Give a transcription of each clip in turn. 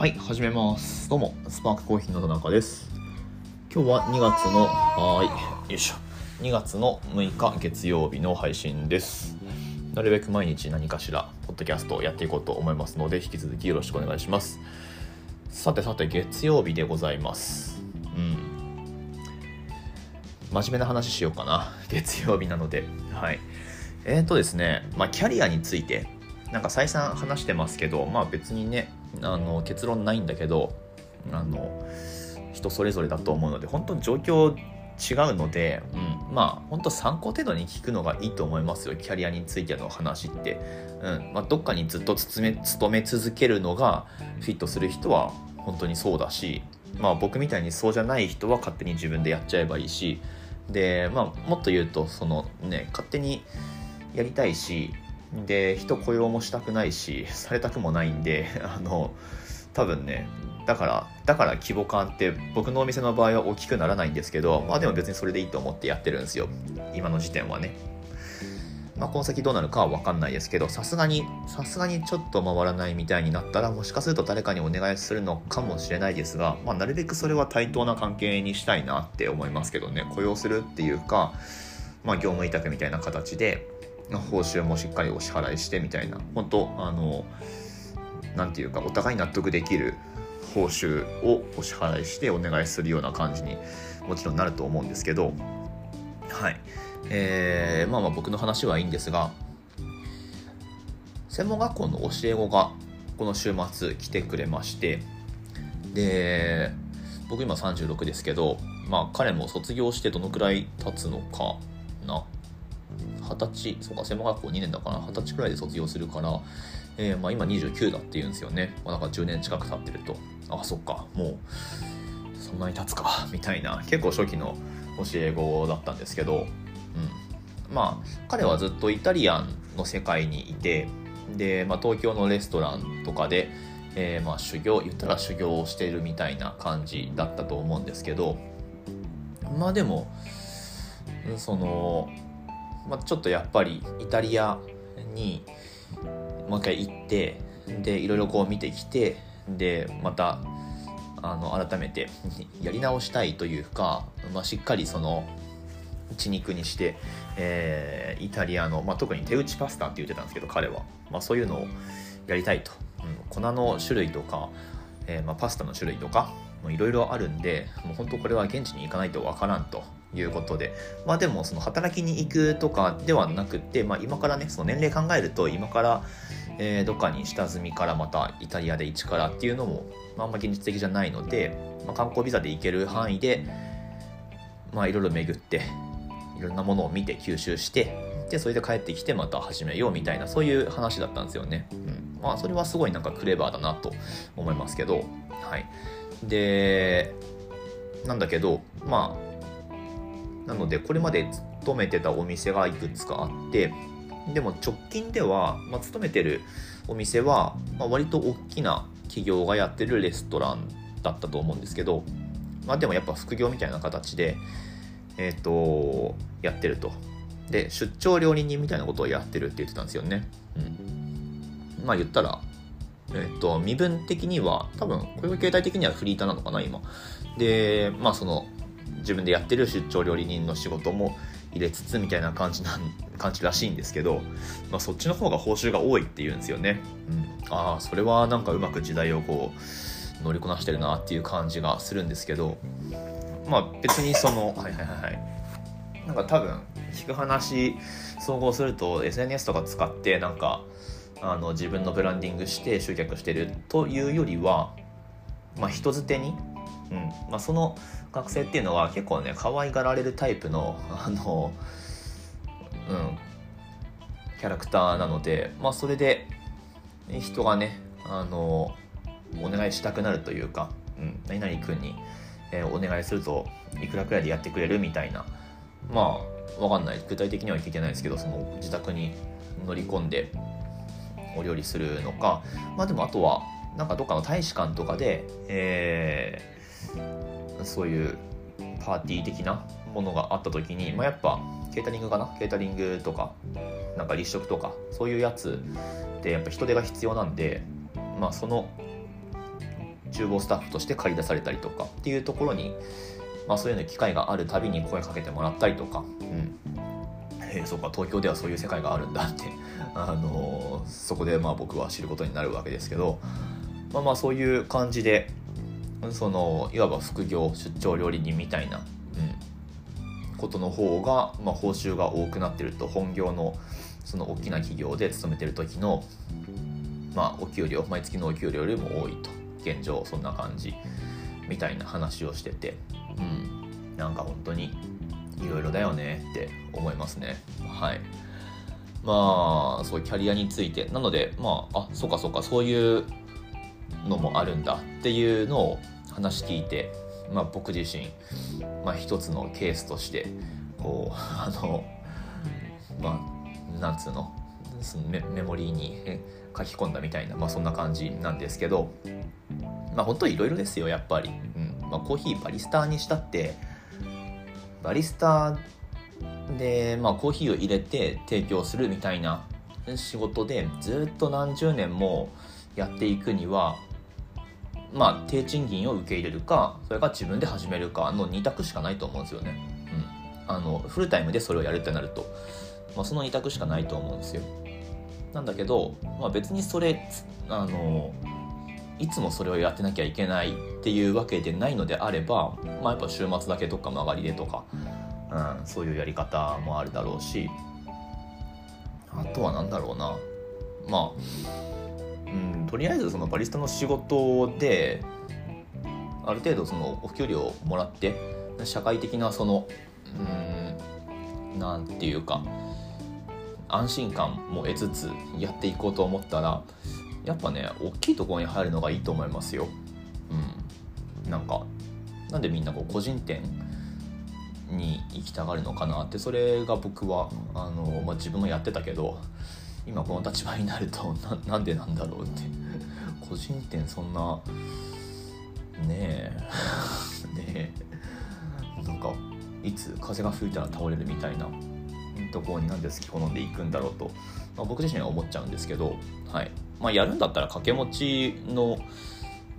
はい始めます。どうもスパークコーヒーの田中です。今日は2月のはい。よい。しょ2月の6日月曜日の配信です。なるべく毎日何かしらポッドキャストをやっていこうと思いますので引き続きよろしくお願いします。さてさて月曜日でございます。うん。真面目な話しようかな。月曜日なので。はい。えーとですねまあキャリアについてなんか再三話してますけどまあ別にねあの結論ないんだけどあの人それぞれだと思うので本当に状況違うので、うん、まあ本当参考程度に聞くのがいいと思いますよキャリアについての話って、うん。まあ、どっかにずっと勤め勤め続けるのがフィットする人は本当にそうだし、まあ、僕みたいにそうじゃない人は勝手に自分でやっちゃえばいいしで、まあ、もっと言うとそのね勝手にやりたいしで人雇用もしたくないしされたくもないんで あの多分ねだからだから規模感って僕のお店の場合は大きくならないんですけどまあでも別にそれでいいと思ってやってるんですよ。今の時点はね。まあこの先どうなるかは分かんないですけどさすがにさすがにちょっと回らないみたいになったらもしかすると誰かにお願いするのかもしれないですが、まあ、なるべくそれは対等な関係にしたいなって思いますけどね。雇用するっていうか、まあ、業務委託みたいな形で報酬もしっかりお支払いしてみたいな。本当あの何て言うかお互い納得できる報酬をお支払いしてお願いするような感じにもちろんなると思うんですけど。はい。えー、まあまあ僕の話はいいんですが専門学校の教え子がこの週末来てくれましてで僕今36ですけどまあ彼も卒業してどのくらい経つのか二十歳そうか専門学校2年だから二十歳くらいで卒業するから、えー、まあ、今29だっていうんですよね、まあ、なんか10年近く経ってると。あそっかもうそんなに経つか みたいな。結構初期の教え子だったんですけど、うん、まあ彼はずっとイタリアンの世界にいてで、まあ、東京のレストランとかで、えー、まあ修行言ったら修行をしているみたいな感じだったと思うんですけどまあでもそのまあ、ちょっとやっぱりイタリアにもう一回行ってでいろいろこう見てきてでまたあの改めてやり直したいというか、まあ、しっかりその血肉にして、えー、イタリアの、まあ、特に手打ちパスタって言ってたんですけど彼は、まあ、そういうのをやりたいと、うん、粉の種類とか、えー、まあ、パスタの種類とかいろいろあるんでもう本当これは現地に行かないとわからんということで。まあでもその働きに行くとかではなくて、まあ、今からねその年齢考えると今から、えー、どっかに下積みからまたイタリアで一からっていうのも、まあ、あんま現実的じゃないので、まあ、観光ビザで行ける範囲でまあいろいろ巡っていろんなものを見て吸収してでそれで帰ってきてまた始めようみたいなそういう話だったんですよね。うん、まあそれはすごいなんかクレバーだなと思いますけどはい。でなんだけどまあなのでこれまで勤めてたお店がいくつかあってでも直近では、まあ、勤めてるお店は、まあ、割と大きな企業がやってるレストランだったと思うんですけど、まあ、でもやっぱ副業みたいな形で、えっ、ー、とやってると。で出張料理人みたいなことをやってるって言ってたんですよね、うん、まあ言ったらえっ、と身分的には多分これ形態的にはフリーターなのかな今。でまあその自分でやってる出張料理人の仕事も入れつつみたいな感じな感じらしいんですけど、まあ、そっちの方が報酬が多いっていうんですよね。うん、ああそれはなんかうまく時代をこう乗りこなしてるなっていう感じがするんですけどまあ別にそのはいはいはいはい。なんか多分聞く話総合すると SNS とか使ってなんかあの自分のブランディングして集客してるというよりは、まあ、人づてにうんまあ、その学生っていうのは結構ね可愛がられるタイプの あの、うん、キャラクターなので、まあ、それで人がねあのお願いしたくなるというか、うん、何々君に、えー、お願いするといくらくらいでやってくれるみたいなまあわかんない。具体的には聞いてないですけどその自宅に乗り込んでお料理するのか。まあでもあとはなんかどっかの大使館とかで、えそういうパーティー的なものがあった時に、まあ、やっぱケータリングかな？ケータリングとかなんか立食とかそういうやつでやっぱ人手が必要なんでまあその厨房スタッフとして借り出されたりとかっていうところに、まあ、そういうの機会があるたびに声かけてもらったりとか、うん。えー、そうか東京ではそういう世界があるんだって、あのー、そこでまあ僕は知ることになるわけですけど、まあ、まあそういう感じでそのいわば副業出張料理人みたいな、うん、ことの方が、まあ、報酬が多くなってると本業のその大きな企業で勤めてる時の、まあ、お給料毎月のお給料よりも多いと。現状そんな感じ。みたいな話をしてて、うん、なんか本当にいろいろだよねって思いますね。はい。まあそういうキャリアについて。なのでまああそうかそうかそういうのもあるんだっていうのを話聞いて、まあ、僕自身、まあ、一つのケースとしてこう あのまあなんつうのそのメメモリーに書き込んだみたいな、まあ、そんな感じなんですけどまあ本当いろいろですよやっぱり、うん。まあ、コーヒーバリスタにしたってバリスタで、まあ、コーヒーを入れて提供するみたいな仕事でずっと何十年もやっていくにはまあ低賃金を受け入れるかそれか自分で始めるかの2択しかないと思うんですよね。うん、あのフルタイムでそれをやるってなると、まあ、その2択しかないと思うんですよ。なんだけど、まあ、別にそれあのいつもそれをやってなきゃいけないっていうわけでないのであれば、まあ、やっぱ週末だけとか曲がりでとか、うん、そういうやり方もあるだろうしあとは何だろうな。まあ、うん、とりあえずそのバリスタの仕事である程度そのお給料をもらって社会的なそのうんなんていうか安心感も得つつやっていこうと思ったらやっぱね大きいところに入るのがいいと思いますよ。うん、なんかなんでみんなこう個人店に行きたがるのかなってそれが僕はあの、まあ、自分もやってたけど今この立場になると ななんでなんだろうって。個人店そんなねえ。ねえ。なんかいつ風が吹いたら倒れるみたいな。ところになんで好き好んでいくんだろうと、まあ、僕自身は思っちゃうんですけど、はい。まあ、やるんだったら掛け持ちの、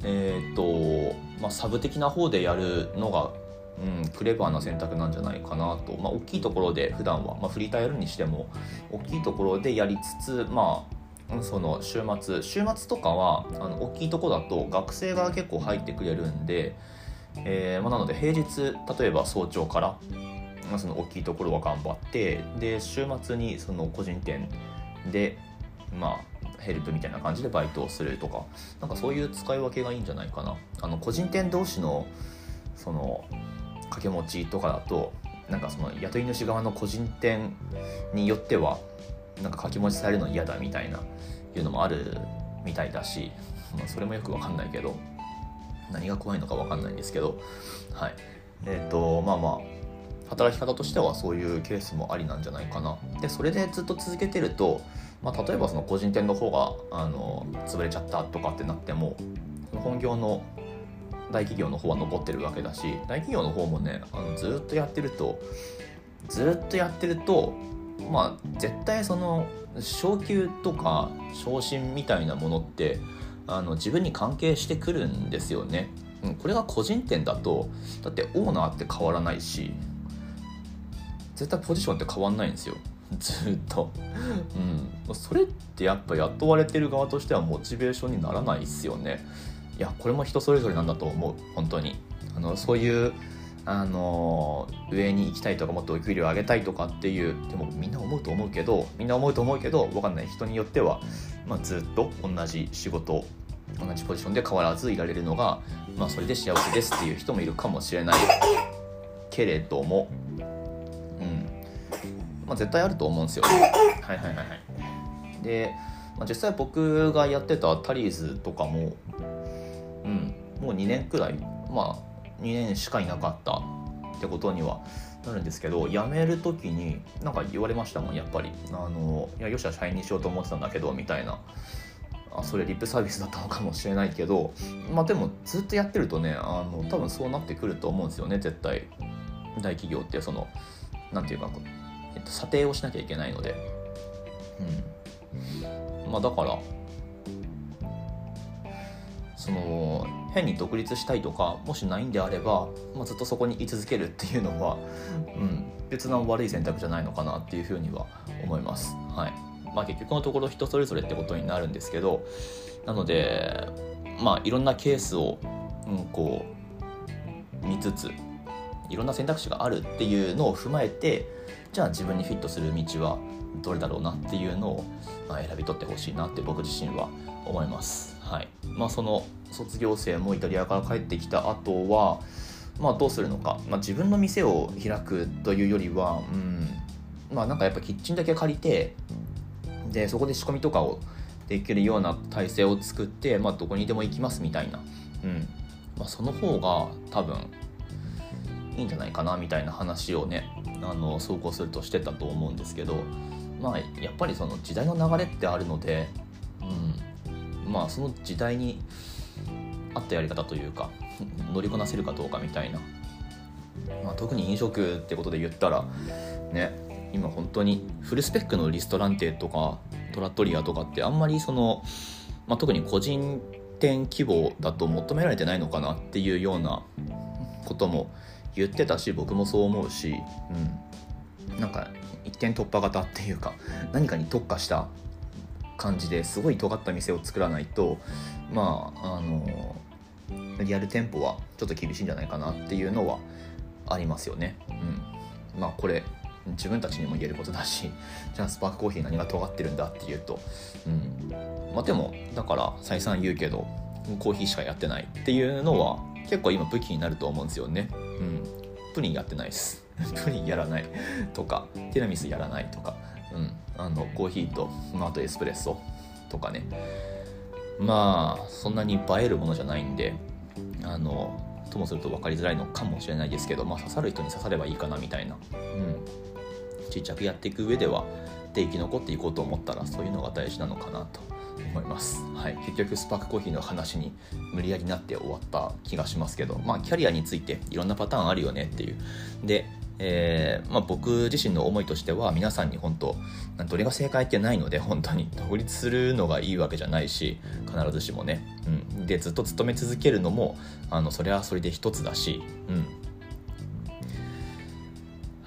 えーとまあ、サブ的な方でやるのが、うん、クレバーな選択なんじゃないかなと、まあ、大きいところで普段は、まあ、フリーターやるにしても大きいところでやりつつまあその週末。週末とかはあの大きいとこだと学生が結構入ってくれるんで、えーまあ、なので平日例えば早朝からまあ、その大きいところは頑張ってで週末にその個人店でまあヘルプみたいな感じでバイトをするとかなんかそういう使い分けがいいんじゃないかな。あの個人店同士のその掛け持ちとかだとなんかその雇い主側の個人店によってはなんか掛け持ちされるの嫌だみたいないうのもあるみたいだし、まあ、それもよくわかんないけど何が怖いのかわかんないんですけどはい。えっ、ー、とまあまあ働き方としてはそういうケースもありなんじゃないかな。でそれでずっと続けてると、まあ、例えばその個人店の方があの潰れちゃったとかってなっても本業の大企業の方は残ってるわけだし大企業の方もねあのずっとやってるとずっとやってるとまあ絶対その昇給とか昇進みたいなものってあの自分に関係してくるんですよね。これが個人店だとだってオーナーって変わらないし絶対ポジションって変わんないんですよ。ずっと、うん、それってやっぱ雇われてる側としてはモチベーションにならないっすよね。いやこれも人それぞれなんだと思う。本当に。あのそういうあの上に行きたいとかもっとお給料上げたいとかっていうでもみんな思うと思うけどみんな思うと思うけど分かんない。人によっては、まあ、ずっと同じ仕事同じポジションで変わらずいられるのが、まあ、それで幸せですっていう人もいるかもしれないけれどもまあ、絶対あると思うんですよ。はいはいはいはい。で、まあ、実際僕がやってたタリーズとかも、うん、もう2年くらい、まあ、2年しかいなかったってことにはなるんですけど辞める時に何か言われましたもんやっぱりあのいやよしは社員にしようと思ってたんだけどみたいなあそれリップサービスだったのかもしれないけどまあでもずっとやってるとねあの多分そうなってくると思うんですよね絶対大企業ってその何て言うかえっと、査定をしなきゃいけないので、うん。まあ、だからその変に独立したいとかもしないんであれば、まあ、ずっとそこに居続けるっていうのは、うん、別な悪い選択じゃないのかなっていうふうには思います。はい。まあ、結局のところ人それぞれってことになるんですけどなのでまあいろんなケースを、うん、こう見つついろんな選択肢があるっていうのを踏まえてじゃあ自分にフィットする道はどれだろうなっていうのを、まあ、選び取ってほしいなって僕自身は思います。はい。まあ、その卒業生もイタリアから帰ってきた後は、まあ、どうするのか、まあ、自分の店を開くというよりは、うん。まあ、なんかやっぱキッチンだけ借りてでそこで仕込みとかをできるような体制を作って、まあ、どこにでも行きますみたいな、うん。まあ、その方が多分いいんじゃないかなみたいな話をねあの走行するとしてたと思うんですけどまあやっぱりその時代の流れってあるので、うん、まあその時代に合ったやり方というか乗りこなせるかどうかみたいな、まあ、特に飲食ってことで言ったらね今本当にフルスペックのリストランテとかトラットリアとかってあんまりその、まあ、特に個人店規模だと求められてないのかなっていうようなことも言ってたし僕もそう思うし、うん、なんか一点突破型っていうか 何かに特化した感じですごい尖った店を作らないとまああのリアル店舗はちょっと厳しいんじゃないかなっていうのはありますよね。うん、まあこれ自分たちにも言えることだし じゃあスパークコーヒー何が尖ってるんだっていうと、うんまあ、でもだから再三言うけどコーヒーしかやってないっていうのは結構今武器になると思うんですよね。うん、プリンやってないです。プリンやらないとかティラミスやらないとか、うん、あのコーヒーとその後エスプレッソとかね。まあそんなに映えるものじゃないんであのともすると分かりづらいのかもしれないですけど、まあ、刺さる人に刺さればいいかなみたいな、うん、ちっちゃくやっていく上ではで生き残っていこうと思ったらそういうのが大事なのかなと思います、はい、結局スパークコーヒーの話に無理やりなって終わった気がしますけどまあキャリアについていろんなパターンあるよねっていう。でえーまあ、僕自身の思いとしては皆さんに本当どれが正解ってないので本当に独立するのがいいわけじゃないし必ずしもね、うん、でずっと勤め続けるのもあのそれはそれで一つだし、うん、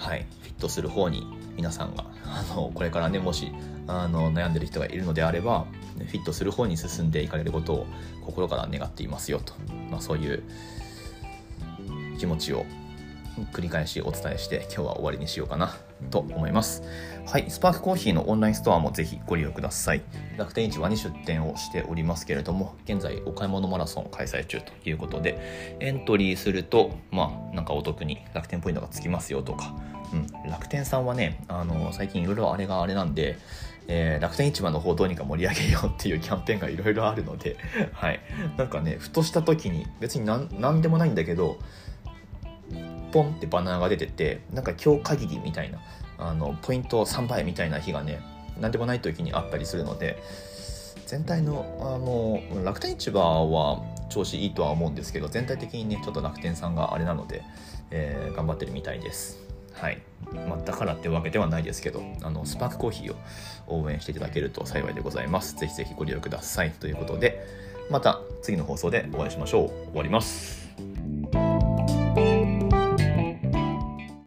はいフィットする方に皆さんがあのこれからねもしあの悩んでる人がいるのであればフィットする方に進んでいかれることを心から願っていますよと、まあ、そういう気持ちを繰り返しお伝えして今日は終わりにしようかなと思います。はい、スパークコーヒーのオンラインストアもぜひご利用ください。楽天市場に出店をしておりますけれども、現在お買い物マラソン開催中ということで、エントリーすると、まあ、なんかお得に楽天ポイントがつきますよとか、うん、楽天さんはね、あの、最近いろいろあれがあれなんで、えー、楽天市場の方どうにか盛り上げようっていうキャンペーンがいろいろあるので、はい。なんかね、ふとした時に、別になんなんでもないんだけど、ポンってバナーが出ててなんか今日限りみたいなあのポイント3倍みたいな日がね何でもない時にあったりするので全体のあの楽天市場は調子いいとは思うんですけど全体的にねちょっと楽天さんがあれなので、えー、頑張ってるみたいです。はい、まあ、だからってわけではないですけどあのスパークコーヒーを応援していただけると幸いでございます。ぜひぜひご利用くださいということでまた次の放送でお会いしましょう。終わります。